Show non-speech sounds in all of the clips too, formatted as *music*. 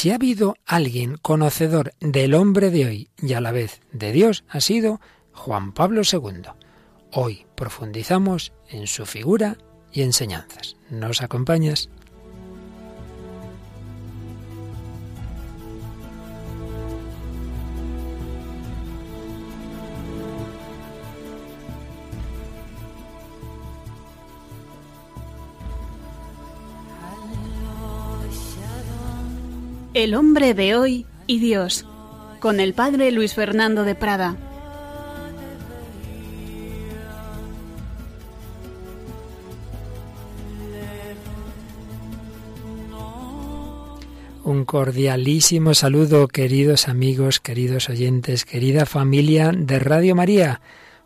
si ha habido alguien conocedor del hombre de hoy y a la vez de Dios, ha sido Juan Pablo II. Hoy profundizamos en su figura y enseñanzas. ¿Nos acompañas? El hombre de hoy y Dios, con el padre Luis Fernando de Prada. Un cordialísimo saludo, queridos amigos, queridos oyentes, querida familia de Radio María.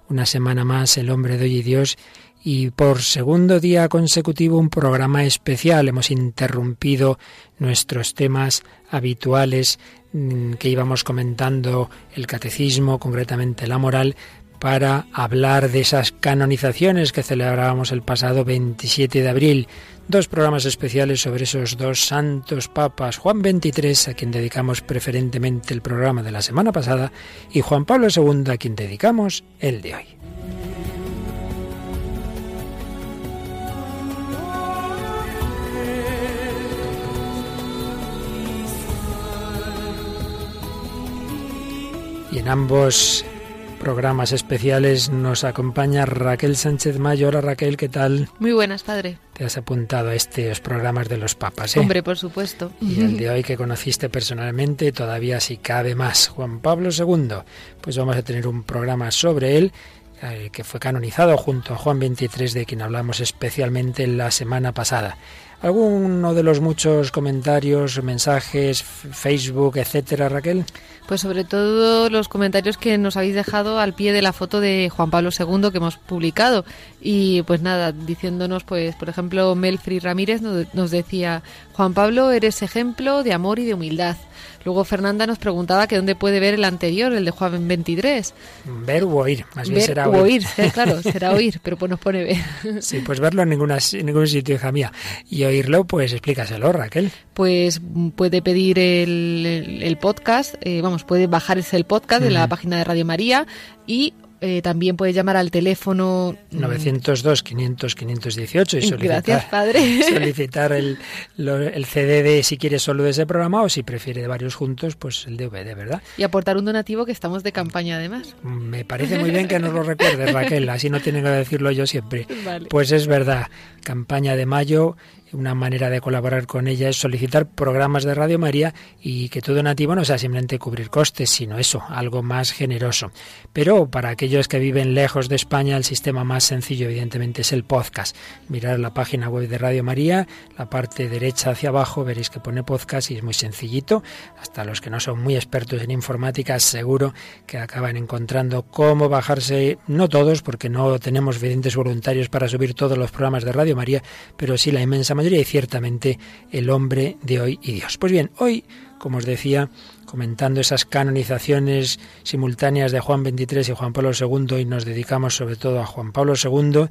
Una semana más, el hombre de hoy y Dios y por segundo día consecutivo un programa especial. Hemos interrumpido nuestros temas habituales mm, que íbamos comentando el catecismo, concretamente la moral, para hablar de esas canonizaciones que celebrábamos el pasado 27 de abril. Dos programas especiales sobre esos dos santos papas, Juan XXIII, a quien dedicamos preferentemente el programa de la semana pasada, y Juan Pablo II, a quien dedicamos el de hoy. Y en ambos programas especiales nos acompaña Raquel Sánchez Mayo. Hola Raquel, ¿qué tal? Muy buenas, padre. Te has apuntado a estos programas de los papas, ¿eh? Hombre, por supuesto. Y el de hoy que conociste personalmente, todavía si cabe más. Juan Pablo II. Pues vamos a tener un programa sobre él eh, que fue canonizado junto a Juan XXIII, de quien hablamos especialmente la semana pasada. ¿Alguno de los muchos comentarios, mensajes, Facebook, etcétera, Raquel? Pues sobre todo los comentarios que nos habéis dejado al pie de la foto de Juan Pablo II que hemos publicado. Y pues nada, diciéndonos, pues por ejemplo, Melfri Ramírez nos decía, Juan Pablo, eres ejemplo de amor y de humildad. Luego Fernanda nos preguntaba que dónde puede ver el anterior, el de Juan 23. Ver u oír, más bien será oír. oír. claro, será *laughs* oír, pero pues nos pone ver. Sí, pues verlo en, ninguna, en ningún sitio, hija mía. Y oírlo, pues explícaselo, Raquel. Pues puede pedir el, el, podcast, eh, vamos, puede bajarse el podcast de la página de Radio María y eh, también puede llamar al teléfono 902 500 518 y solicitar, Gracias, padre. *laughs* solicitar el, el CD de si quiere solo de ese programa o si prefiere de varios juntos, pues el DVD, ¿verdad? Y aportar un donativo que estamos de campaña además. Me parece muy bien que nos lo recuerdes, Raquel, así no tienen que decirlo yo siempre. *laughs* Pues es verdad, campaña de mayo una manera de colaborar con ella es solicitar programas de Radio María y que todo nativo no sea simplemente cubrir costes, sino eso, algo más generoso. Pero para aquellos que viven lejos de España, el sistema más sencillo evidentemente es el podcast. Mirar la página web de Radio María, la parte derecha hacia abajo, veréis que pone podcast y es muy sencillito. Hasta los que no son muy expertos en informática, seguro que acaban encontrando cómo bajarse, no todos, porque no tenemos evidentes voluntarios para subir todos los programas de Radio María, pero sí la inmensa mayoría y ciertamente el hombre de hoy y Dios. Pues bien, hoy, como os decía, comentando esas canonizaciones simultáneas de Juan XXIII y Juan Pablo II y nos dedicamos sobre todo a Juan Pablo II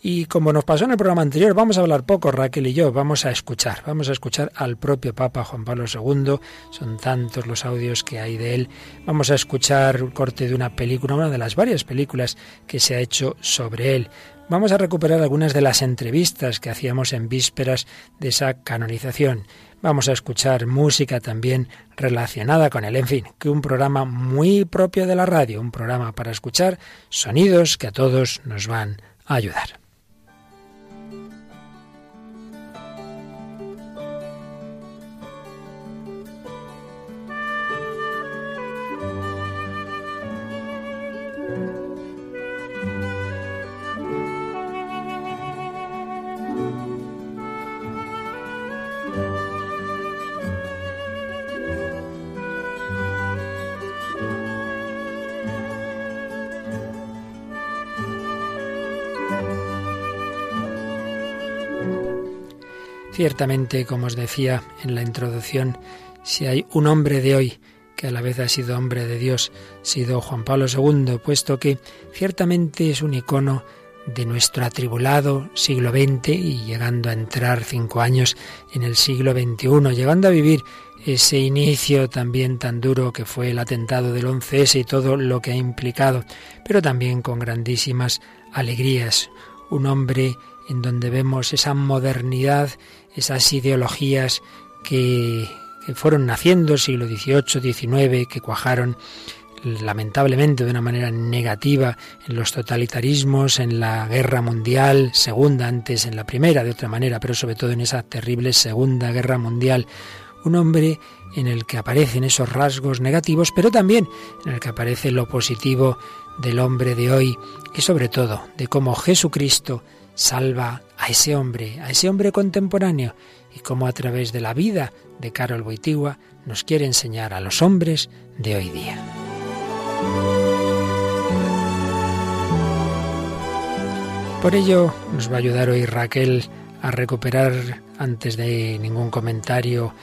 y como nos pasó en el programa anterior vamos a hablar poco Raquel y yo, vamos a escuchar, vamos a escuchar al propio Papa Juan Pablo II, son tantos los audios que hay de él, vamos a escuchar un corte de una película, una de las varias películas que se ha hecho sobre él, Vamos a recuperar algunas de las entrevistas que hacíamos en vísperas de esa canonización. Vamos a escuchar música también relacionada con él. En fin, que un programa muy propio de la radio, un programa para escuchar sonidos que a todos nos van a ayudar. Ciertamente, como os decía en la introducción, si hay un hombre de hoy que a la vez ha sido hombre de Dios, sido Juan Pablo II, puesto que ciertamente es un icono de nuestro atribulado siglo XX y llegando a entrar cinco años en el siglo XXI, llegando a vivir ese inicio también tan duro que fue el atentado del 11S y todo lo que ha implicado, pero también con grandísimas alegrías. Un hombre en donde vemos esa modernidad, esas ideologías que, que fueron naciendo siglo XVIII, XIX, que cuajaron lamentablemente de una manera negativa en los totalitarismos, en la guerra mundial, segunda antes en la primera de otra manera, pero sobre todo en esa terrible segunda guerra mundial. Un hombre en el que aparecen esos rasgos negativos, pero también en el que aparece lo positivo del hombre de hoy y sobre todo de cómo Jesucristo salva a ese hombre, a ese hombre contemporáneo y cómo a través de la vida de Carol Boitigua nos quiere enseñar a los hombres de hoy día. Por ello nos va a ayudar hoy Raquel a recuperar, antes de ningún comentario,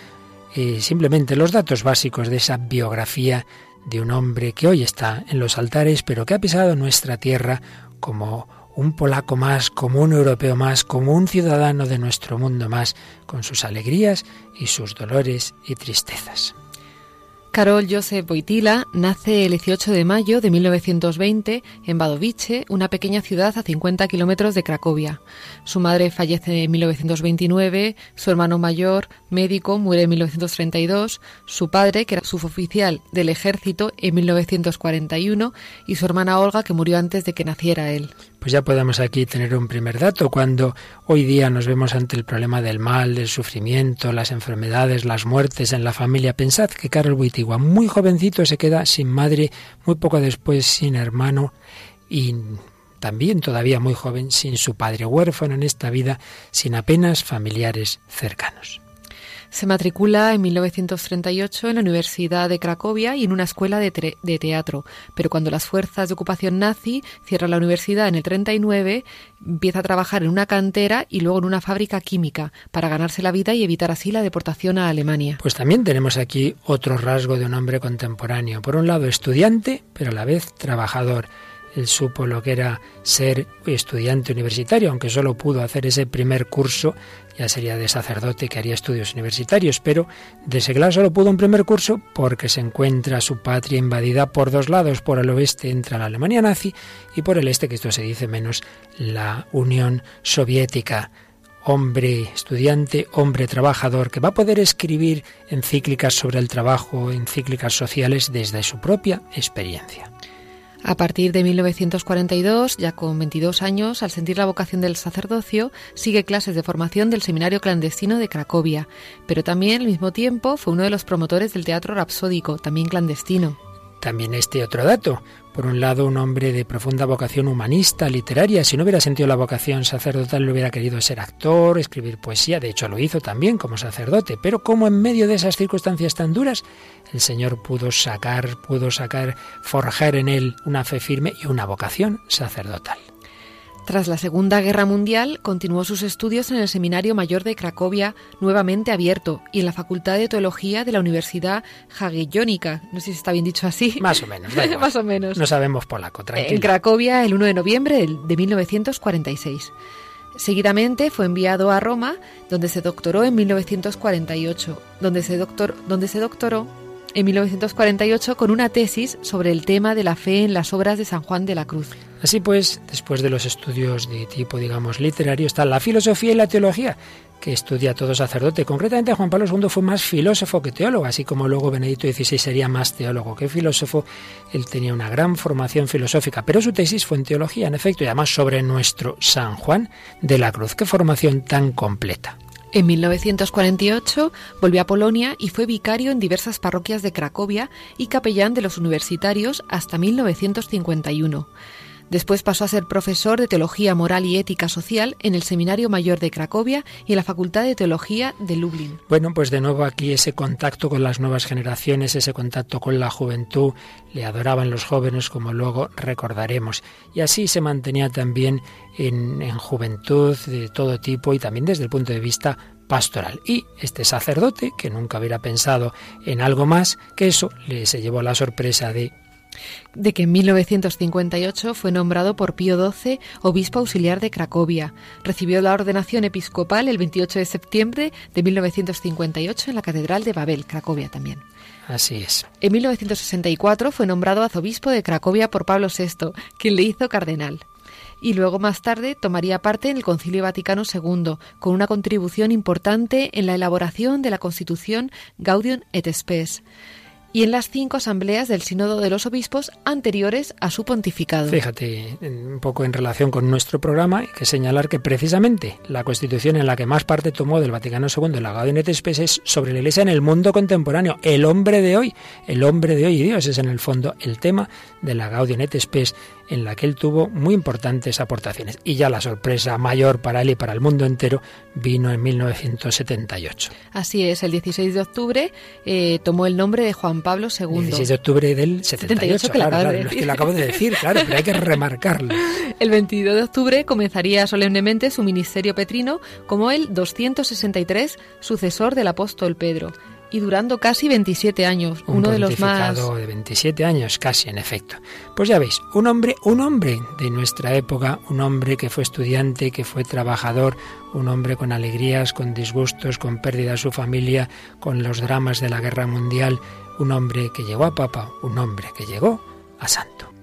eh, simplemente los datos básicos de esa biografía de un hombre que hoy está en los altares, pero que ha pisado nuestra tierra como un polaco más, como un europeo más, como un ciudadano de nuestro mundo más, con sus alegrías y sus dolores y tristezas. Karol Josep Wojtyla nace el 18 de mayo de 1920 en Wadowice, una pequeña ciudad a 50 kilómetros de Cracovia. Su madre fallece en 1929, su hermano mayor, médico, muere en 1932, su padre, que era suboficial del ejército, en 1941, y su hermana Olga, que murió antes de que naciera él pues ya podemos aquí tener un primer dato. Cuando hoy día nos vemos ante el problema del mal, del sufrimiento, las enfermedades, las muertes en la familia, pensad que Carol Wittigua, muy jovencito, se queda sin madre, muy poco después sin hermano y también todavía muy joven sin su padre, huérfano en esta vida, sin apenas familiares cercanos. Se matricula en 1938 en la Universidad de Cracovia y en una escuela de, teatro, pero cuando las fuerzas de ocupación nazi cierran la universidad en el 39, empieza a trabajar en una cantera y luego en una fábrica química para ganarse la vida y evitar así la deportación a Alemania. Pues también tenemos aquí otro rasgo de un hombre contemporáneo. Por un lado, estudiante, pero a la vez trabajador él supo lo que era ser estudiante universitario, aunque solo pudo hacer ese primer curso, ya sería de sacerdote que haría estudios universitarios, pero de seglar solo pudo un primer curso porque se encuentra su patria invadida por dos lados, por el oeste entra la Alemania nazi y por el este, que esto se dice menos, la Unión Soviética hombre estudiante, hombre trabajador, que va a poder escribir encíclicas sobre el trabajo, encíclicas sociales desde su propia experiencia. A partir de 1942, ya con 22 años, al sentir la vocación del sacerdocio, sigue clases de formación del Seminario Clandestino de Cracovia, pero también al mismo tiempo fue uno de los promotores del teatro rapsódico, también clandestino. También este otro dato. Por un lado, un hombre de profunda vocación humanista, literaria. Si no hubiera sentido la vocación sacerdotal, lo hubiera querido ser actor, escribir poesía. De hecho, lo hizo también como sacerdote. Pero como en medio de esas circunstancias tan duras, el Señor pudo sacar, pudo sacar, forjar en él una fe firme y una vocación sacerdotal. Tras la Segunda Guerra Mundial, continuó sus estudios en el Seminario Mayor de Cracovia, nuevamente abierto, y en la Facultad de Teología de la Universidad Jagellónica. No sé si está bien dicho así. Más o menos. *laughs* Más o menos. No sabemos polaco, tranquilo. En Cracovia, el 1 de noviembre de 1946. Seguidamente fue enviado a Roma, donde se doctoró en 1948, donde se, doctor, donde se doctoró en 1948 con una tesis sobre el tema de la fe en las obras de San Juan de la Cruz. Así pues, después de los estudios de tipo, digamos, literario, está la filosofía y la teología, que estudia todo sacerdote. Concretamente, Juan Pablo II fue más filósofo que teólogo, así como luego Benedicto XVI sería más teólogo que filósofo. Él tenía una gran formación filosófica, pero su tesis fue en teología, en efecto, y además sobre nuestro San Juan de la Cruz. Qué formación tan completa. En 1948 volvió a Polonia y fue vicario en diversas parroquias de Cracovia y capellán de los universitarios hasta 1951. Después pasó a ser profesor de Teología Moral y Ética Social en el Seminario Mayor de Cracovia y en la Facultad de Teología de Lublin. Bueno, pues de nuevo aquí ese contacto con las nuevas generaciones, ese contacto con la juventud, le adoraban los jóvenes como luego recordaremos. Y así se mantenía también en, en juventud de todo tipo y también desde el punto de vista pastoral. Y este sacerdote, que nunca hubiera pensado en algo más que eso, le se llevó la sorpresa de de que en 1958 fue nombrado por Pío XII obispo auxiliar de Cracovia. Recibió la ordenación episcopal el 28 de septiembre de 1958 en la Catedral de Babel, Cracovia también. Así es. En 1964 fue nombrado arzobispo de Cracovia por Pablo VI, quien le hizo cardenal y luego más tarde tomaría parte en el Concilio Vaticano II, con una contribución importante en la elaboración de la Constitución Gaudium et Spes y en las cinco asambleas del Sínodo de los Obispos anteriores a su pontificado. Fíjate, un poco en relación con nuestro programa, hay que señalar que precisamente la constitución en la que más parte tomó del Vaticano II, la Gaudium Spes, es sobre la Iglesia en el mundo contemporáneo, el hombre de hoy, el hombre de hoy y Dios es en el fondo el tema de la Gaudium Spes en la que él tuvo muy importantes aportaciones. Y ya la sorpresa mayor para él y para el mundo entero vino en 1978. Así es, el 16 de octubre eh, tomó el nombre de Juan Pablo II. 16 de octubre del 78, claro, claro, es que lo acabo de decir, claro, pero hay que remarcarlo. *laughs* El 22 de octubre comenzaría solemnemente su ministerio petrino como el 263 sucesor del apóstol Pedro y durando casi 27 años, uno de los más de 27 años casi en efecto. Pues ya veis, un hombre, un hombre de nuestra época, un hombre que fue estudiante, que fue trabajador, un hombre con alegrías, con disgustos, con pérdida de su familia, con los dramas de la guerra mundial, un hombre que llegó a papa, un hombre que llegó a santo.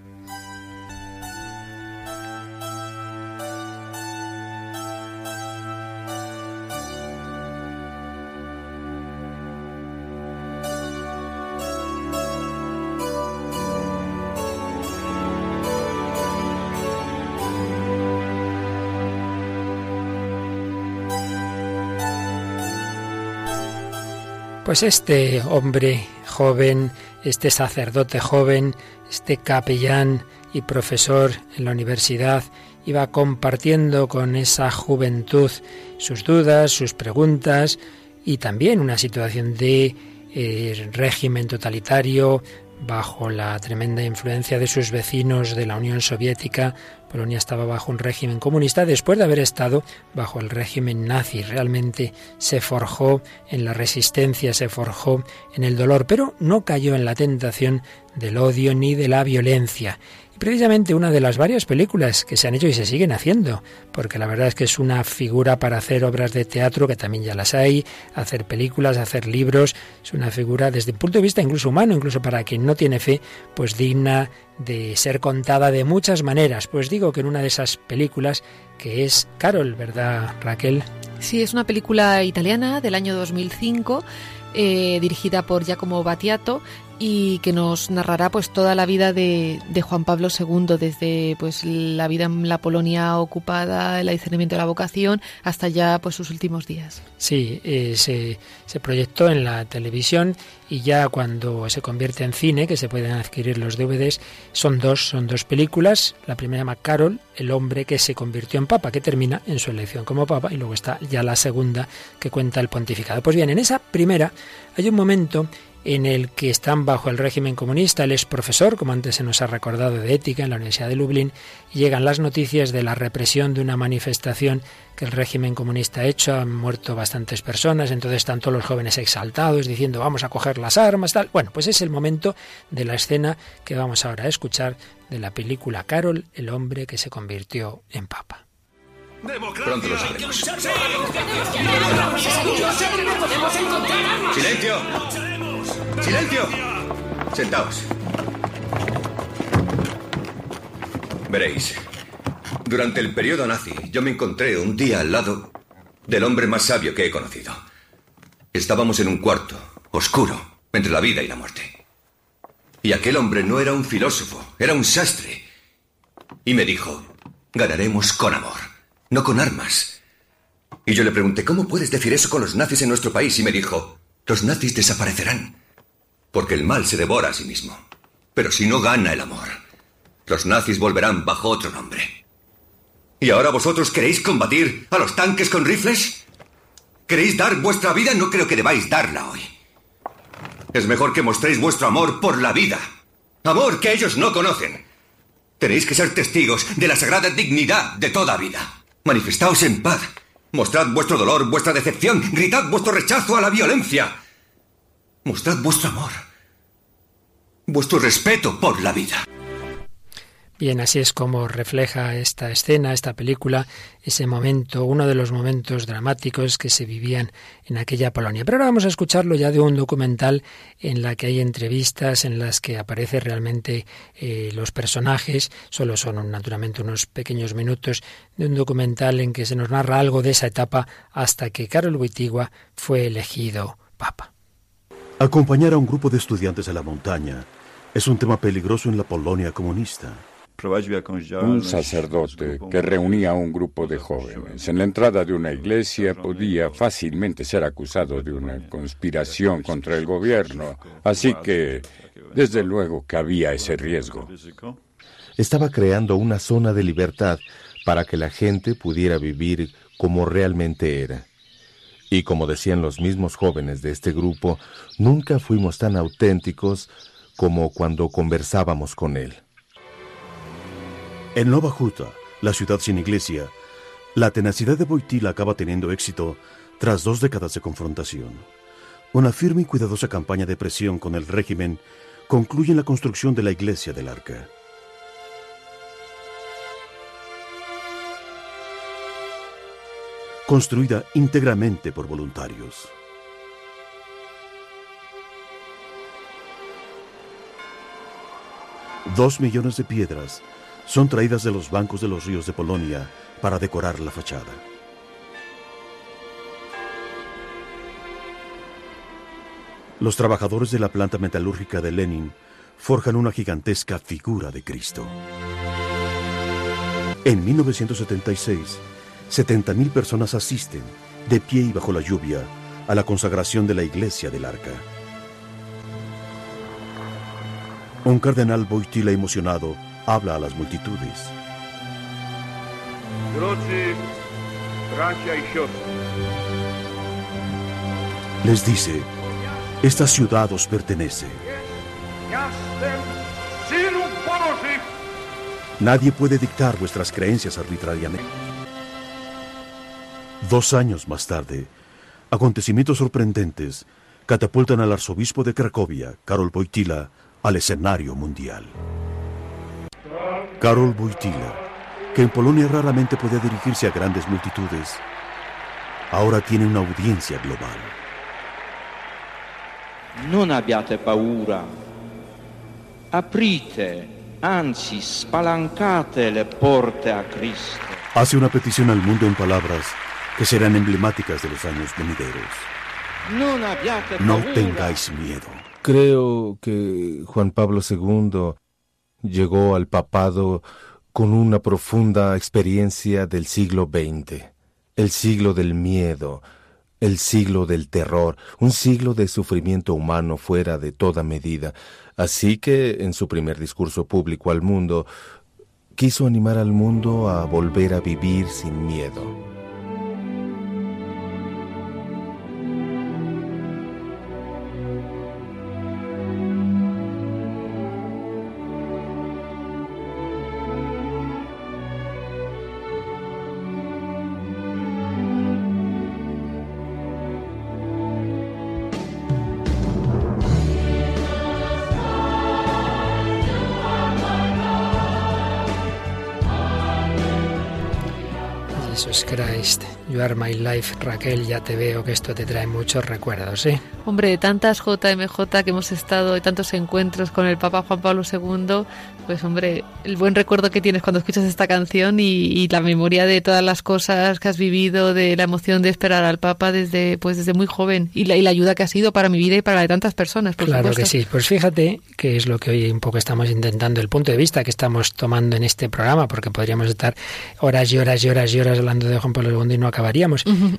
Pues este hombre joven, este sacerdote joven, este capellán y profesor en la universidad, iba compartiendo con esa juventud sus dudas, sus preguntas y también una situación de eh, régimen totalitario bajo la tremenda influencia de sus vecinos de la Unión Soviética, Polonia estaba bajo un régimen comunista después de haber estado bajo el régimen nazi. Realmente se forjó en la resistencia, se forjó en el dolor, pero no cayó en la tentación del odio ni de la violencia precisamente una de las varias películas que se han hecho y se siguen haciendo, porque la verdad es que es una figura para hacer obras de teatro, que también ya las hay, hacer películas, hacer libros, es una figura desde el punto de vista incluso humano, incluso para quien no tiene fe, pues digna de ser contada de muchas maneras. Pues digo que en una de esas películas, que es Carol, ¿verdad Raquel? Sí, es una película italiana del año 2005. Eh, dirigida por Giacomo Battiato y que nos narrará pues toda la vida de, de, Juan Pablo II, desde pues la vida en la Polonia ocupada, el discernimiento de la vocación, hasta ya pues sus últimos días. Sí, eh, se, se, proyectó en la televisión y ya cuando se convierte en cine, que se pueden adquirir los DVDs, son dos, son dos películas. La primera llama Carol, el hombre que se convirtió en papa, que termina en su elección como papa, y luego está ya la segunda que cuenta el pontificado. Pues bien, en esa primera hay un momento en el que están bajo el régimen comunista. Él es profesor, como antes se nos ha recordado, de ética en la Universidad de Lublin, y llegan las noticias de la represión de una manifestación que el régimen comunista ha hecho. Han muerto bastantes personas, entonces están todos los jóvenes exaltados diciendo vamos a coger las armas, tal. Bueno, pues es el momento de la escena que vamos ahora a escuchar de la película Carol, el hombre que se convirtió en papa. Pronto lo sabremos. ¡Silencio! ¡Silencio! Sentaos. Veréis, durante el periodo nazi yo me encontré un día al lado del hombre más sabio que he conocido. Estábamos en un cuarto, oscuro, entre la vida y la muerte. Y aquel hombre no era un filósofo, era un sastre. Y me dijo, ganaremos con amor, no con armas. Y yo le pregunté, ¿cómo puedes decir eso con los nazis en nuestro país? Y me dijo, los nazis desaparecerán porque el mal se devora a sí mismo. Pero si no gana el amor, los nazis volverán bajo otro nombre. ¿Y ahora vosotros queréis combatir a los tanques con rifles? ¿Queréis dar vuestra vida? No creo que debáis darla hoy. Es mejor que mostréis vuestro amor por la vida. Amor que ellos no conocen. Tenéis que ser testigos de la sagrada dignidad de toda vida. Manifestaos en paz. Mostrad vuestro dolor, vuestra decepción. Gritad vuestro rechazo a la violencia. Mostrad vuestro amor. vuestro respeto por la vida. Bien, así es como refleja esta escena, esta película, ese momento, uno de los momentos dramáticos que se vivían en aquella Polonia. Pero ahora vamos a escucharlo ya de un documental en la que hay entrevistas, en las que aparece realmente eh, los personajes, solo son naturalmente unos pequeños minutos de un documental en que se nos narra algo de esa etapa hasta que Karol Wojtyła fue elegido papa. Acompañar a un grupo de estudiantes a la montaña es un tema peligroso en la Polonia comunista. Un sacerdote que reunía a un grupo de jóvenes en la entrada de una iglesia podía fácilmente ser acusado de una conspiración contra el gobierno, así que desde luego que había ese riesgo. Estaba creando una zona de libertad para que la gente pudiera vivir como realmente era. Y como decían los mismos jóvenes de este grupo, nunca fuimos tan auténticos como cuando conversábamos con él. En Nova Huta, la ciudad sin iglesia, la tenacidad de Boitila acaba teniendo éxito tras dos décadas de confrontación. Una firme y cuidadosa campaña de presión con el régimen concluye en la construcción de la iglesia del Arca. Construida íntegramente por voluntarios. Dos millones de piedras son traídas de los bancos de los ríos de Polonia para decorar la fachada. Los trabajadores de la planta metalúrgica de Lenin forjan una gigantesca figura de Cristo. En 1976, 70.000 personas asisten, de pie y bajo la lluvia, a la consagración de la iglesia del Arca. Un cardenal Boitila emocionado habla a las multitudes. Les dice, esta ciudad os pertenece. Nadie puede dictar vuestras creencias arbitrariamente. Dos años más tarde, acontecimientos sorprendentes catapultan al arzobispo de Cracovia, Karol Wojtyla, al escenario mundial. Karol Wojtyla, que en Polonia raramente podía dirigirse a grandes multitudes, ahora tiene una audiencia global. Non abbiate paura. Aprite, anzi spalancate le porte a Cristo. Hace una petición al mundo en palabras que serán emblemáticas de los años venideros. No tengáis miedo. Creo que Juan Pablo II llegó al papado con una profunda experiencia del siglo XX, el siglo del miedo, el siglo del terror, un siglo de sufrimiento humano fuera de toda medida. Así que en su primer discurso público al mundo, quiso animar al mundo a volver a vivir sin miedo. My Life, Raquel, ya te veo que esto te trae muchos recuerdos, ¿eh? Hombre, tantas JMJ que hemos estado y tantos encuentros con el Papa Juan Pablo II, pues hombre, el buen recuerdo que tienes cuando escuchas esta canción y, y la memoria de todas las cosas que has vivido, de la emoción de esperar al Papa desde pues desde muy joven y la, y la ayuda que ha sido para mi vida y para la de tantas personas. Por Claro supuesto. que sí. Pues fíjate que es lo que hoy un poco estamos intentando, el punto de vista que estamos tomando en este programa, porque podríamos estar horas y horas y horas y horas hablando de Juan Pablo II y no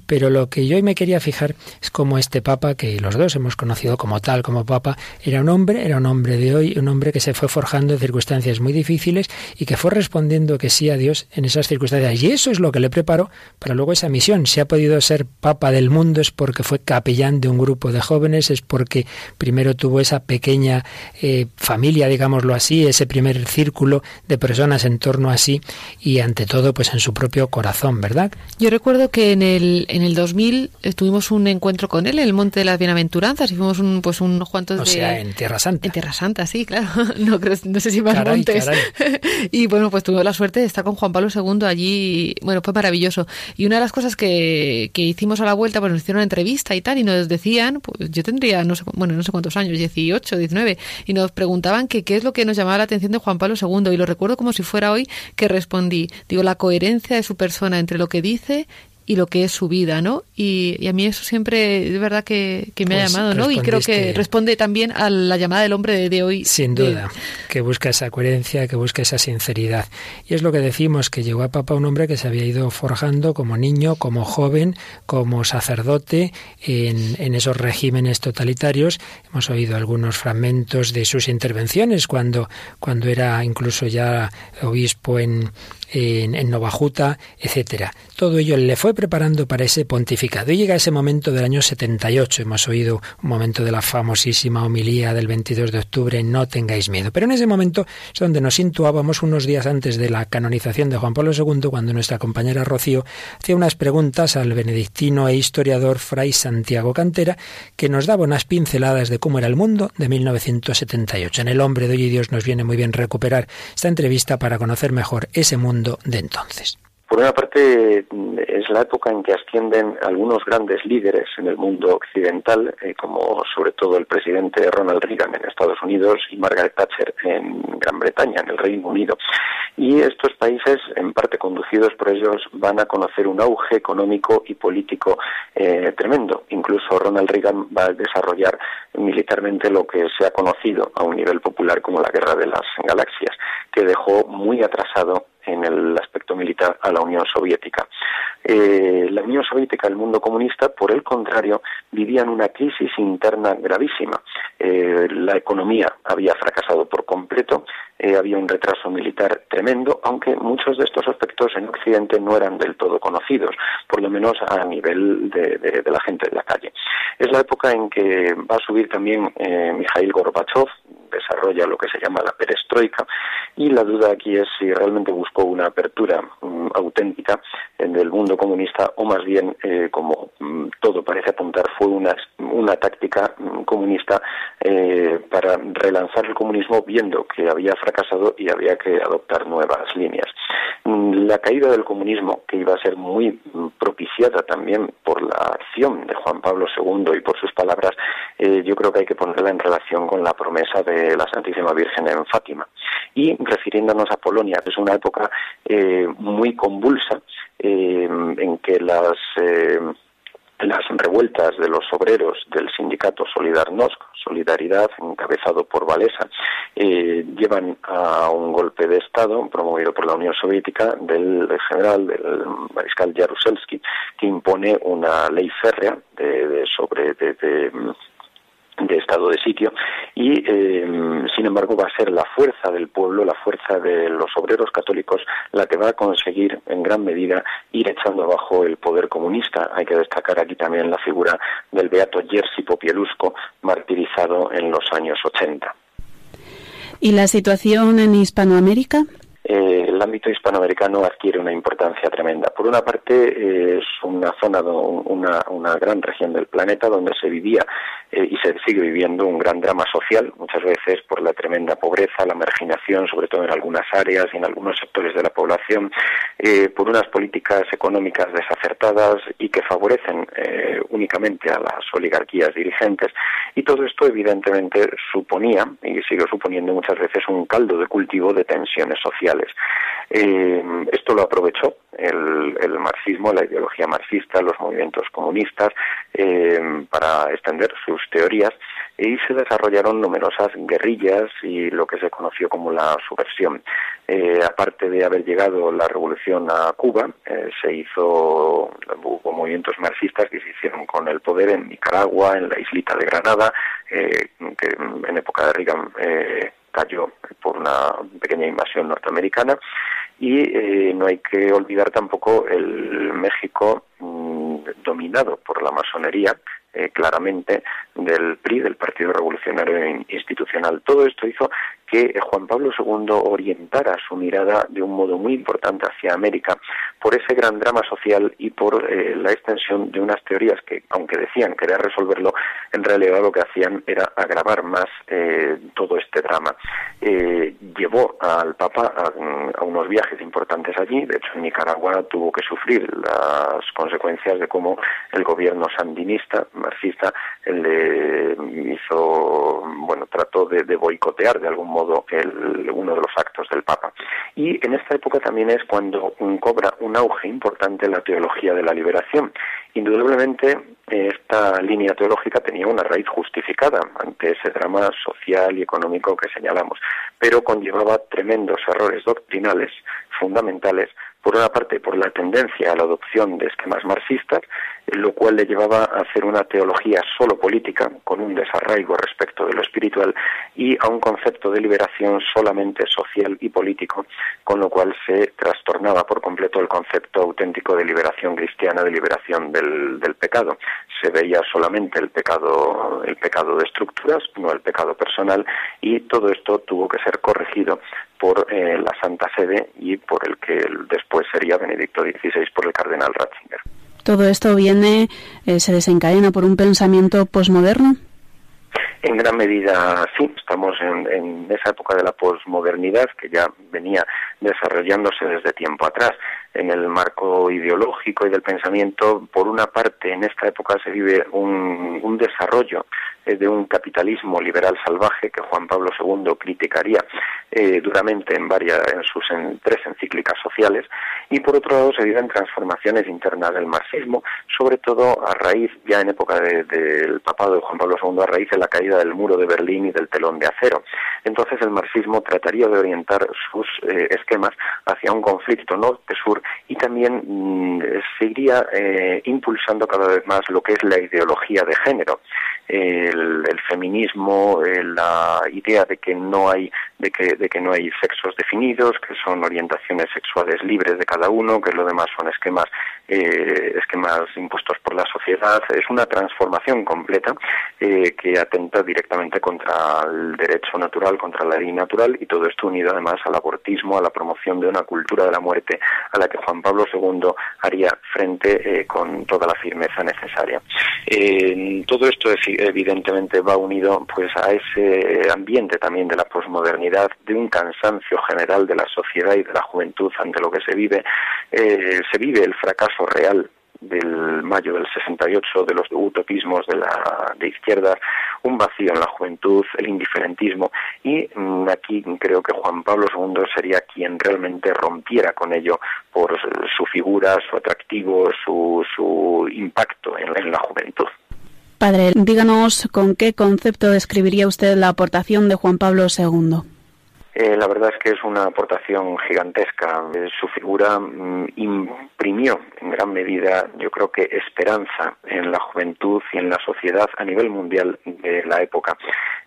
Pero lo que yo hoy me quería fijar es cómo este Papa, que los dos hemos conocido como tal, como Papa, era un hombre, era un hombre de hoy, un hombre que se fue forjando en circunstancias muy difíciles y que fue respondiendo que sí a Dios en esas circunstancias. Y eso es lo que le preparó para luego esa misión. Si ha podido ser Papa del mundo es porque fue capellán de un grupo de jóvenes, es porque primero tuvo esa pequeña eh, familia, digámoslo así, ese primer círculo de personas en torno a sí y ante todo pues en su propio corazón, ¿verdad? Yo recuerdo recuerdo que en el, en el 2000 tuvimos un encuentro con él en el Monte de las Bienaventuranzas y fuimos un, pues unos cuantos o sea, en Tierra Santa. En Tierra Santa, sí, claro. *laughs* No, no sé si más montes. *laughs* y bueno, pues tuvimos la suerte de estar con Juan Pablo II allí. Bueno, fue maravilloso. Y una de las cosas que, que hicimos a la vuelta, pues nos hicieron una entrevista y tal, y nos decían, pues yo tendría, no sé, bueno, no sé cuántos años, 18, 19, y nos preguntaban que qué es lo que nos llamaba la atención de Juan Pablo II. Y lo recuerdo como si fuera hoy que respondí, digo, la coherencia de su persona entre lo que dice y lo que es su vida, ¿no? Y, a mí eso siempre es verdad que, me ha pues llamado, ¿no? Y creo que responde también a la llamada del hombre de, hoy. Sin duda, que busca esa coherencia, que busca esa sinceridad. Y es lo que decimos, que llegó a Papa un hombre que se había ido forjando como niño, como joven, como sacerdote en, en esos regímenes totalitarios. Hemos oído algunos fragmentos de sus intervenciones cuando, cuando era incluso ya obispo en, en, en Novajuta, etcétera. Todo ello le fue preparando para ese pontificado. Y llega ese momento del año 78. Hemos oído un momento de la famosísima homilía del 22 de octubre, no tengáis miedo. Pero en ese momento es donde nos situábamos unos días antes de la canonización de Juan Pablo II, cuando nuestra compañera Rocío hacía unas preguntas al benedictino e historiador Fray Santiago Cantera, que nos daba unas pinceladas de cómo era el mundo de 1978. En El hombre de hoy y Dios nos viene muy bien recuperar esta entrevista para conocer mejor ese mundo de entonces. Por una parte, es la época en que ascienden algunos grandes líderes en el mundo occidental, eh, como sobre todo el presidente Ronald Reagan en Estados Unidos y Margaret Thatcher en Gran Bretaña, en el Reino Unido. Y estos países, en parte conducidos por ellos, van a conocer un auge económico y político eh, tremendo. Incluso Ronald Reagan va a desarrollar militarmente lo que se ha conocido a un nivel popular como la Guerra de las Galaxias, que dejó muy atrasado en el aspecto militar a la Unión Soviética. Eh, la Unión Soviética, el mundo comunista, por el contrario, vivían una crisis interna gravísima. Eh, la economía había fracasado por completo, eh, había un retraso militar tremendo, aunque muchos de estos aspectos en Occidente no eran del todo conocidos, por lo menos a nivel de, de la gente de la calle. Es la época en que va a subir también Mikhail Gorbachev, desarrolla lo que se llama la perestroika y la duda aquí es si realmente buscó una apertura mm, auténtica en el mundo comunista o más bien, eh, como mm, todo parece apuntar, fue una, una táctica mm, comunista eh, para relanzar el comunismo viendo que había fracasado y había que adoptar nuevas líneas. La caída del comunismo, que iba a ser muy propiciada también por la acción de Juan Pablo II y por sus palabras, eh, yo creo que hay que ponerla en relación con la promesa de la Santísima Virgen en Fátima. Y refiriéndonos a Polonia, que es una época muy convulsa eh, en que las las revueltas de los obreros del sindicato Solidarnosc, Solidaridad, encabezado por Valesa, eh, llevan a un golpe de Estado promovido por la Unión Soviética del, general, del mariscal Jaruzelski, que impone una ley férrea de, sobre de de estado de sitio y eh, sin embargo va a ser la fuerza del pueblo, la fuerza de los obreros católicos la que va a conseguir en gran medida ir echando abajo el poder comunista. Hay que destacar aquí también la figura del beato Jerzy Popielusco, martirizado en los años 80. ¿Y la situación en Hispanoamérica? Eh, el ámbito hispanoamericano adquiere una importancia tremenda. Por una parte, eh, es una zona, una, gran región del planeta donde se vivía eh, y se sigue viviendo un gran drama social, muchas veces por la tremenda pobreza, la marginación, sobre todo en algunas áreas y en algunos sectores de la población, por unas políticas económicas desacertadas y que favorecen únicamente a las oligarquías dirigentes. Y todo esto, evidentemente, suponía, y sigue suponiendo muchas veces, un caldo de cultivo de tensiones sociales eh, esto lo aprovechó el, marxismo, la ideología marxista, los movimientos comunistas, eh, para extender sus teorías y se desarrollaron numerosas guerrillas y lo que se conoció como la subversión. Eh, aparte de haber llegado la revolución a Cuba, se hizo, hubo movimientos marxistas que se hicieron con el poder en Nicaragua, en la islita de Granada, que en época de Reagan cayó por una pequeña invasión norteamericana y eh, no hay que olvidar tampoco el México mm, dominado por la masonería eh, claramente del PRI, del Partido Revolucionario Institucional. Todo esto hizo que Juan Pablo II orientara su mirada de un modo muy importante hacia América por ese gran drama social y por eh, la extensión de unas teorías que, aunque decían querer resolverlo, en realidad lo que hacían era agravar más eh, todo este drama. Eh, llevó al Papa a, unos viajes importantes allí, de hecho en Nicaragua tuvo que sufrir las consecuencias de cómo el gobierno sandinista, marxista, le hizo, bueno, trató de, boicotear de algún modo el, uno de los actos del Papa. Y en esta época también es cuando cobra un auge importante la teología de la liberación. Indudablemente, esta línea teológica tenía una raíz justificada ante ese drama social y económico que señalamos, pero conllevaba tremendos errores doctrinales fundamentales por una parte por la tendencia a la adopción de esquemas marxistas, lo cual le llevaba a hacer una teología solo política, con un desarraigo respecto de lo espiritual, y a un concepto de liberación solamente social y político, con lo cual se trastornaba por completo el concepto auténtico de liberación cristiana, de liberación del, pecado. Se veía solamente el pecado, el pecado de estructuras, no el pecado personal, y todo esto tuvo que ser corregido por eh, la Santa Sede y por el que después sería Benedicto XVI, por el cardenal Ratzinger. ¿Todo esto viene, eh, se desencadena por un pensamiento posmoderno? En gran medida sí, estamos en, en, esa época de la posmodernidad que ya venía desarrollándose desde tiempo atrás en el marco ideológico y del pensamiento. Por una parte, en esta época se vive un, desarrollo eh, de un capitalismo liberal salvaje que Juan Pablo II criticaría eh, duramente en varias en sus tres encíclicas sociales y por otro lado se viven transformaciones internas del marxismo sobre todo a raíz ya en época del papado de Juan Pablo II a raíz de la caída del muro de Berlín y del telón de acero entonces el marxismo trataría de orientar sus eh, esquemas hacia un conflicto norte-sur y también mm, seguiría impulsando cada vez más lo que es la ideología de género. El, feminismo, eh, la idea de que no hay de que, de que no hay sexos definidos, que son orientaciones sexuales libres de cada uno, que lo demás son esquemas eh, esquemas impuestos por la sociedad. Es una transformación completa eh, que atenta directamente contra el derecho natural, contra la ley natural y todo esto unido además al abortismo, a la promoción de una cultura de la muerte a la que Juan Pablo II haría frente con toda la firmeza necesaria. todo esto es evidentemente va unido pues a ese ambiente también de la posmodernidad, de un cansancio general de la sociedad y de la juventud ante lo que se vive. Eh, se vive el fracaso real del mayo del 68, de los utopismos de la de izquierda, un vacío en la juventud, el indiferentismo y mm, aquí creo que Juan Pablo II sería quien realmente rompiera con ello por su figura, su atractivo, su, su impacto en la juventud. Padre, díganos con qué concepto describiría usted la aportación de Juan Pablo II. Eh, la verdad es que es una aportación gigantesca. Eh, su figura mm, imprimió en gran medida, yo creo que esperanza en la juventud y en la sociedad a nivel mundial de la época.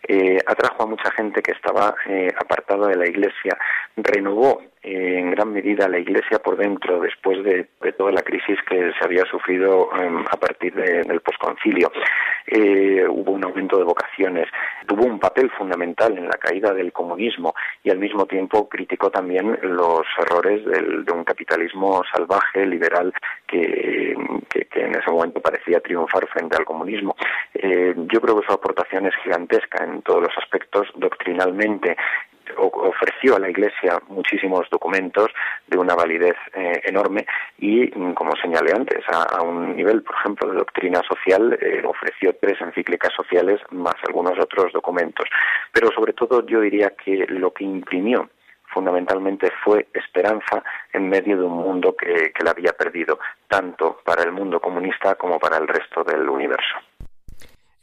Eh, atrajo a mucha gente que estaba apartada de la Iglesia, renovó en gran medida la Iglesia por dentro después de, toda la crisis que se había sufrido em, a partir del posconcilio. Eh, hubo un aumento de vocaciones, tuvo un papel fundamental en la caída del comunismo y al mismo tiempo criticó también los errores de un capitalismo salvaje, liberal, que, en ese momento parecía triunfar frente al comunismo. Eh, yo creo que su aportación es gigantesca en todos los aspectos, doctrinalmente ofreció a la Iglesia muchísimos documentos de una validez eh, enorme y, mm, como señalé antes, a, un nivel, por ejemplo, de doctrina social, eh, ofreció tres encíclicas sociales más algunos otros documentos. Pero sobre todo yo diría que lo que imprimió fundamentalmente fue esperanza en medio de un mundo que, que la había perdido, tanto para el mundo comunista como para el resto del universo.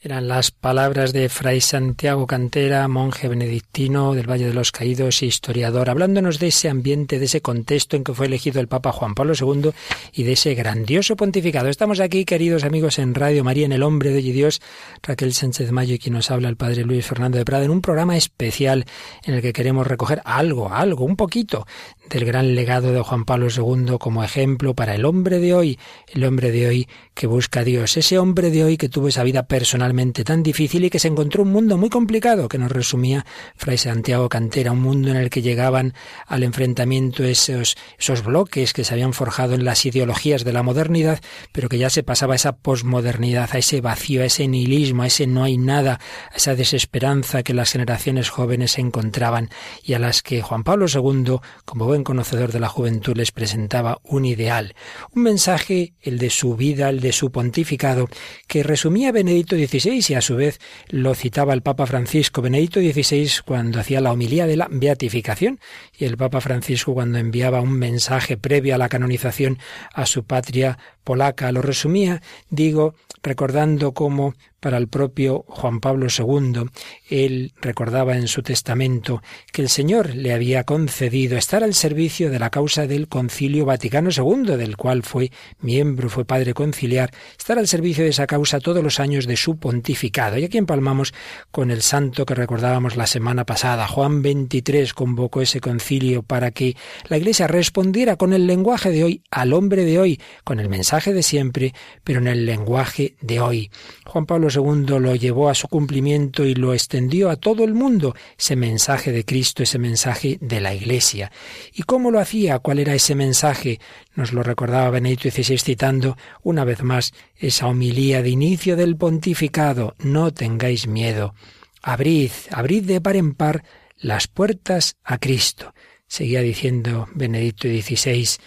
Eran las palabras de Fray Santiago Cantera, monje benedictino del Valle de los Caídos e historiador, hablándonos de ese ambiente, de ese contexto en que fue elegido el Papa Juan Pablo II y de ese grandioso pontificado. Estamos aquí, queridos amigos, en Radio María, en El Hombre de Dios, Raquel Sánchez Mayo y quien nos habla el Padre Luis Fernando de Prada, en un programa especial en el que queremos recoger algo, algo, un poquito del gran legado de Juan Pablo II como ejemplo para el hombre de hoy, el hombre de hoy que busca a Dios, ese hombre de hoy que tuvo esa vida personalmente tan difícil y que se encontró un mundo muy complicado, que nos resumía Fray Santiago Cantera, un mundo en el que llegaban al enfrentamiento esos, esos bloques que se habían forjado en las ideologías de la modernidad, pero que ya se pasaba a esa posmodernidad, a ese vacío, a ese nihilismo, a ese no hay nada, a esa desesperanza que las generaciones jóvenes encontraban y a las que Juan Pablo II, como buen conocedor de la juventud, les presentaba un ideal, un mensaje, el de su vida, el de su pontificado, que resumía Benedicto XVI y a su vez lo citaba el Papa Francisco. Benedicto XVI cuando hacía la homilía de la beatificación y el Papa Francisco cuando enviaba un mensaje previo a la canonización a su patria polaca. Lo resumía, digo, recordando cómo para el propio Juan Pablo II, él recordaba en su testamento que el Señor le había concedido estar al servicio de la causa del Concilio Vaticano II, del cual fue miembro, fue padre conciliar, estar al servicio de esa causa todos los años de su pontificado. Y aquí empalmamos con el santo que recordábamos la semana pasada. Juan XXIII convocó ese concilio para que la Iglesia respondiera con el lenguaje de hoy al hombre de hoy, con el mensaje de siempre, pero en el lenguaje de hoy. Juan Pablo II lo llevó a su cumplimiento y lo extendió a todo el mundo, ese mensaje de Cristo, ese mensaje de la Iglesia. ¿Y cómo lo hacía? ¿Cuál era ese mensaje? Nos lo recordaba Benedicto XVI citando una vez más esa homilía de inicio del pontificado. No tengáis miedo. Abrid, abrid de par en par las puertas a Cristo. Seguía diciendo Benedicto XVI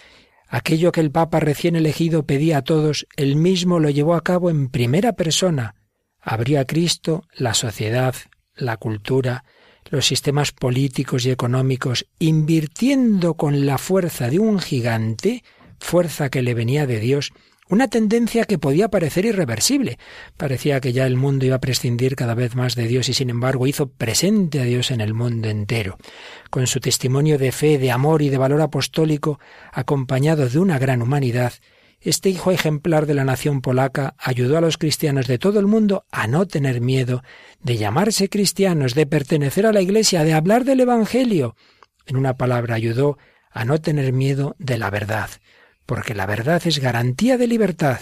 Aquello que el Papa recién elegido pedía a todos, él mismo lo llevó a cabo en primera persona. Abrió a Cristo la sociedad, la cultura, los sistemas políticos y económicos, invirtiendo con la fuerza de un gigante, fuerza que le venía de Dios, una tendencia que podía parecer irreversible. Parecía que ya el mundo iba a prescindir cada vez más de Dios y sin embargo hizo presente a Dios en el mundo entero. Con su testimonio de fe, de amor y de valor apostólico, acompañado de una gran humanidad, este hijo ejemplar de la nación polaca ayudó a los cristianos de todo el mundo a no tener miedo de llamarse cristianos, de pertenecer a la Iglesia, de hablar del Evangelio. En una palabra, ayudó a no tener miedo de la verdad porque la verdad es garantía de libertad.